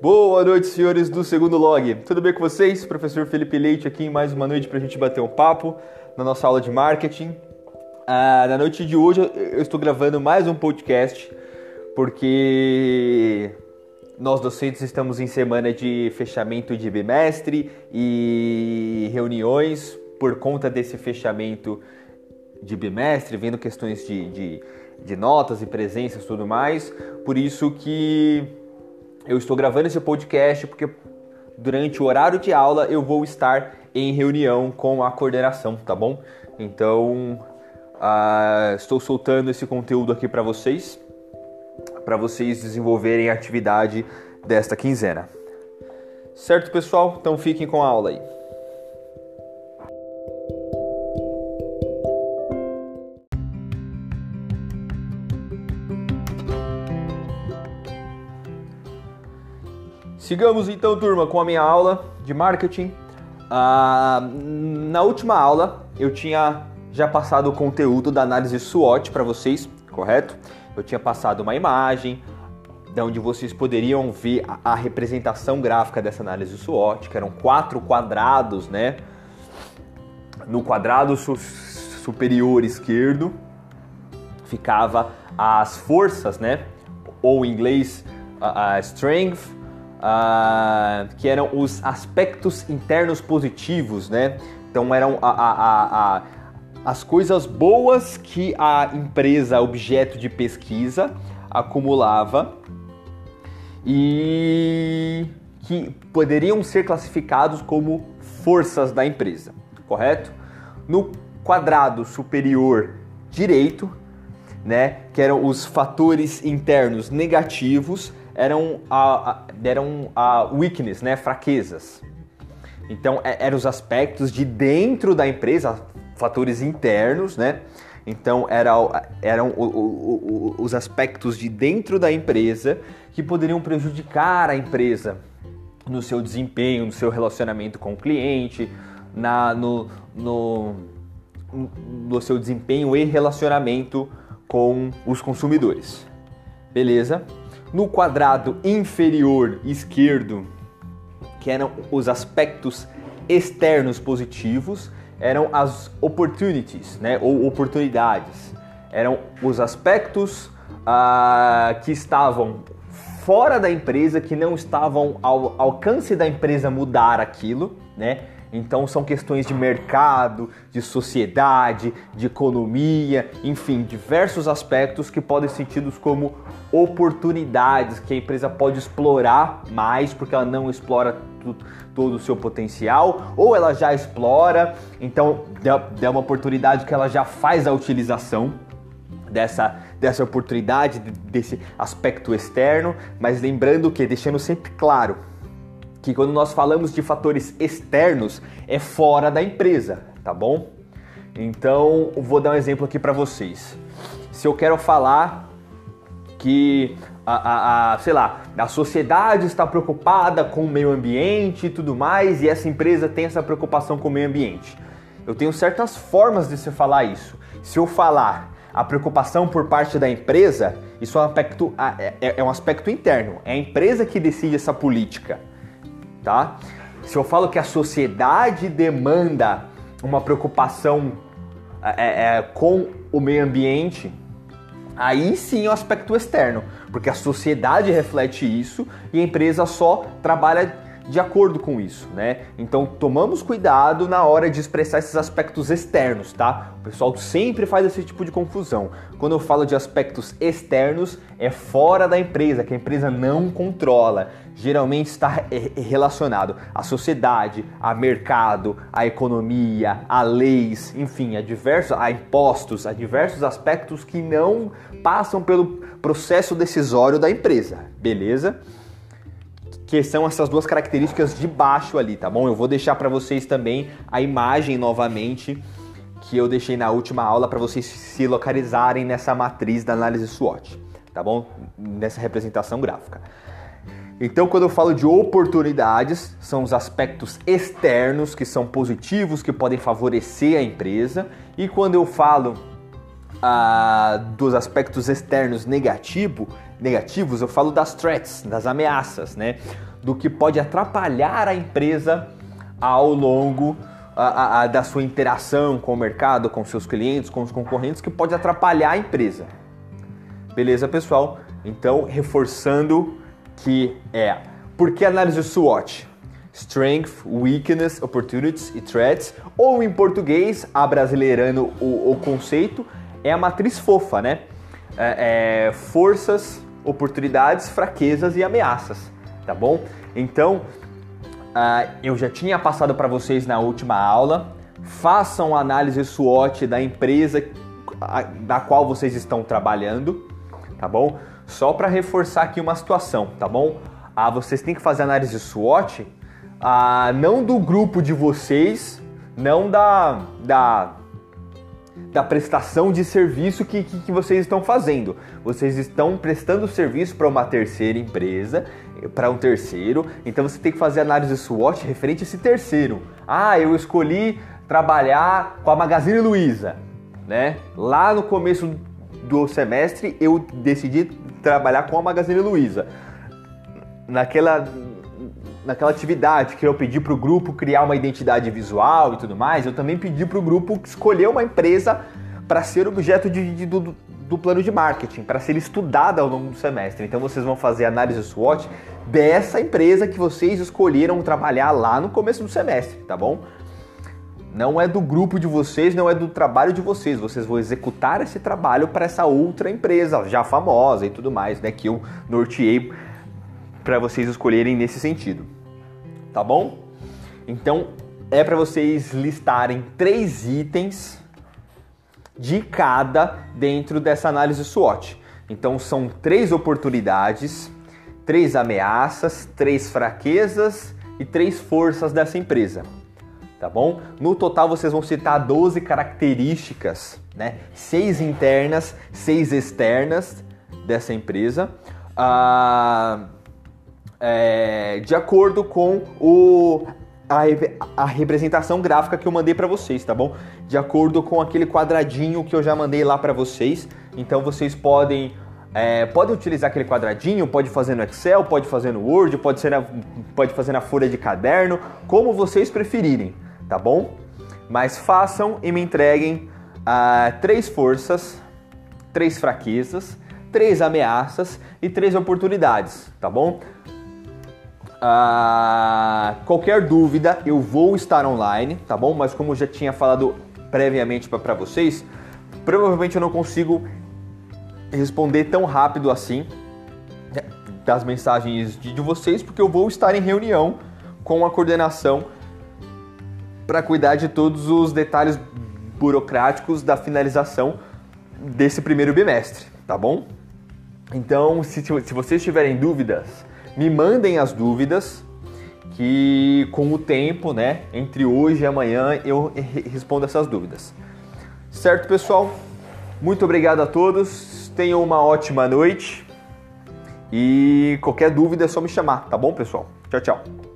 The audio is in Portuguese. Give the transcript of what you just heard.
Boa noite, senhores do segundo log. Tudo bem com vocês? Professor Felipe Leite aqui em mais uma noite para a gente bater um papo na nossa aula de marketing. Ah, na noite de hoje eu estou gravando mais um podcast porque nós docentes estamos em semana de fechamento de bimestre e reuniões por conta desse fechamento de bimestre, vendo questões de, de, de notas e presenças e tudo mais. Por isso que eu estou gravando esse podcast porque durante o horário de aula eu vou estar em reunião com a coordenação, tá bom? Então uh, estou soltando esse conteúdo aqui para vocês, para vocês desenvolverem a atividade desta quinzena. Certo, pessoal? Então fiquem com a aula aí. Sigamos então, turma, com a minha aula de marketing. Ah, na última aula eu tinha já passado o conteúdo da análise SWOT para vocês, correto? Eu tinha passado uma imagem, de onde vocês poderiam ver a, a representação gráfica dessa análise SWOT, que eram quatro quadrados, né? No quadrado su superior esquerdo ficava as forças, né? Ou em inglês, a, a strength, uh, que eram os aspectos internos positivos, né? Então eram a, a, a, as coisas boas que a empresa objeto de pesquisa acumulava e que poderiam ser classificados como forças da empresa, correto? No quadrado superior direito, né, que eram os fatores internos negativos, eram a, a, eram a weakness, né, fraquezas. Então, é, eram os aspectos de dentro da empresa, fatores internos, né? Então, era, eram o, o, o, os aspectos de dentro da empresa que poderiam prejudicar a empresa no seu desempenho, no seu relacionamento com o cliente, na, no, no, no seu desempenho e relacionamento com os consumidores. Beleza? No quadrado inferior esquerdo, que eram os aspectos externos positivos, eram as opportunities, né, ou oportunidades. Eram os aspectos ah, que estavam fora da empresa, que não estavam ao alcance da empresa mudar aquilo, né? Então são questões de mercado, de sociedade, de economia, enfim, diversos aspectos que podem ser tidos como oportunidades que a empresa pode explorar mais porque ela não explora todo o seu potencial ou ela já explora, então é uma oportunidade que ela já faz a utilização dessa, dessa oportunidade, desse aspecto externo, mas lembrando que, deixando sempre claro, que quando nós falamos de fatores externos é fora da empresa, tá bom? Então, vou dar um exemplo aqui para vocês. Se eu quero falar que a, a, a, sei lá, a sociedade está preocupada com o meio ambiente e tudo mais, e essa empresa tem essa preocupação com o meio ambiente. Eu tenho certas formas de se falar isso. Se eu falar a preocupação por parte da empresa, isso é um aspecto, é, é um aspecto interno. É a empresa que decide essa política tá? Se eu falo que a sociedade demanda uma preocupação é, é, com o meio ambiente, aí sim é o aspecto externo, porque a sociedade reflete isso e a empresa só trabalha de acordo com isso, né? Então tomamos cuidado na hora de expressar esses aspectos externos, tá? O pessoal sempre faz esse tipo de confusão. Quando eu falo de aspectos externos, é fora da empresa, que a empresa não controla. Geralmente está relacionado à sociedade, a mercado, à economia, a leis, enfim, a diversos, a impostos, a diversos aspectos que não passam pelo processo decisório da empresa, beleza? Que são essas duas características de baixo ali, tá bom? Eu vou deixar para vocês também a imagem novamente que eu deixei na última aula para vocês se localizarem nessa matriz da análise SWOT, tá bom? Nessa representação gráfica. Então, quando eu falo de oportunidades, são os aspectos externos que são positivos, que podem favorecer a empresa, e quando eu falo ah, dos aspectos externos negativo, negativos, eu falo das threats, das ameaças, né? Do que pode atrapalhar a empresa ao longo a, a, da sua interação com o mercado, com seus clientes, com os concorrentes, que pode atrapalhar a empresa. Beleza, pessoal? Então, reforçando que é por que análise SWOT? Strength, Weakness, Opportunities e Threats, ou em português, abrasileirando o, o conceito, é a matriz fofa, né? É, é, forças, oportunidades, fraquezas e ameaças, tá bom? Então, uh, eu já tinha passado para vocês na última aula. Façam análise SWOT da empresa da qual vocês estão trabalhando, tá bom? Só para reforçar aqui uma situação, tá bom? Ah, vocês têm que fazer análise SWOT, ah, não do grupo de vocês, não da, da da prestação de serviço que, que, que vocês estão fazendo. Vocês estão prestando serviço para uma terceira empresa, para um terceiro, então você tem que fazer análise SWOT referente a esse terceiro. Ah, eu escolhi trabalhar com a Magazine Luiza, né? Lá no começo do semestre eu decidi trabalhar com a Magazine Luiza. Naquela naquela atividade que eu pedi para o grupo criar uma identidade visual e tudo mais, eu também pedi para o grupo escolher uma empresa para ser objeto de, de, do, do plano de marketing, para ser estudada ao longo do semestre. Então vocês vão fazer análise SWOT dessa empresa que vocês escolheram trabalhar lá no começo do semestre, tá bom? Não é do grupo de vocês, não é do trabalho de vocês. Vocês vão executar esse trabalho para essa outra empresa, já famosa e tudo mais, né? Que eu norteei para vocês escolherem nesse sentido tá bom? Então é para vocês listarem três itens de cada dentro dessa análise SWOT. Então são três oportunidades, três ameaças, três fraquezas e três forças dessa empresa. Tá bom? No total vocês vão citar 12 características, né? Seis internas, seis externas dessa empresa. Ah, é, de acordo com o, a, a, representação gráfica que eu mandei para vocês, tá bom? De acordo com aquele quadradinho que eu já mandei lá para vocês. Então vocês podem é, utilizar aquele quadradinho, pode fazer no Excel, pode fazer no Word, pode, ser na, pode fazer na folha de caderno, como vocês preferirem, tá bom? Mas façam e me entreguem ah, três forças, três fraquezas, três ameaças e três oportunidades, tá bom? Ah, qualquer dúvida, eu vou estar online, tá bom? Mas como eu já tinha falado previamente para vocês, provavelmente eu não consigo responder tão rápido assim né, das mensagens de, de vocês, porque eu vou estar em reunião com a coordenação para cuidar de todos os detalhes burocráticos da finalização desse primeiro bimestre, tá bom? Então, se, se vocês tiverem dúvidas, me mandem as dúvidas que com o tempo, né, entre hoje e amanhã eu respondo essas dúvidas. Certo, pessoal? Muito obrigado a todos. Tenham uma ótima noite. E qualquer dúvida é só me chamar, tá bom, pessoal? Tchau, tchau.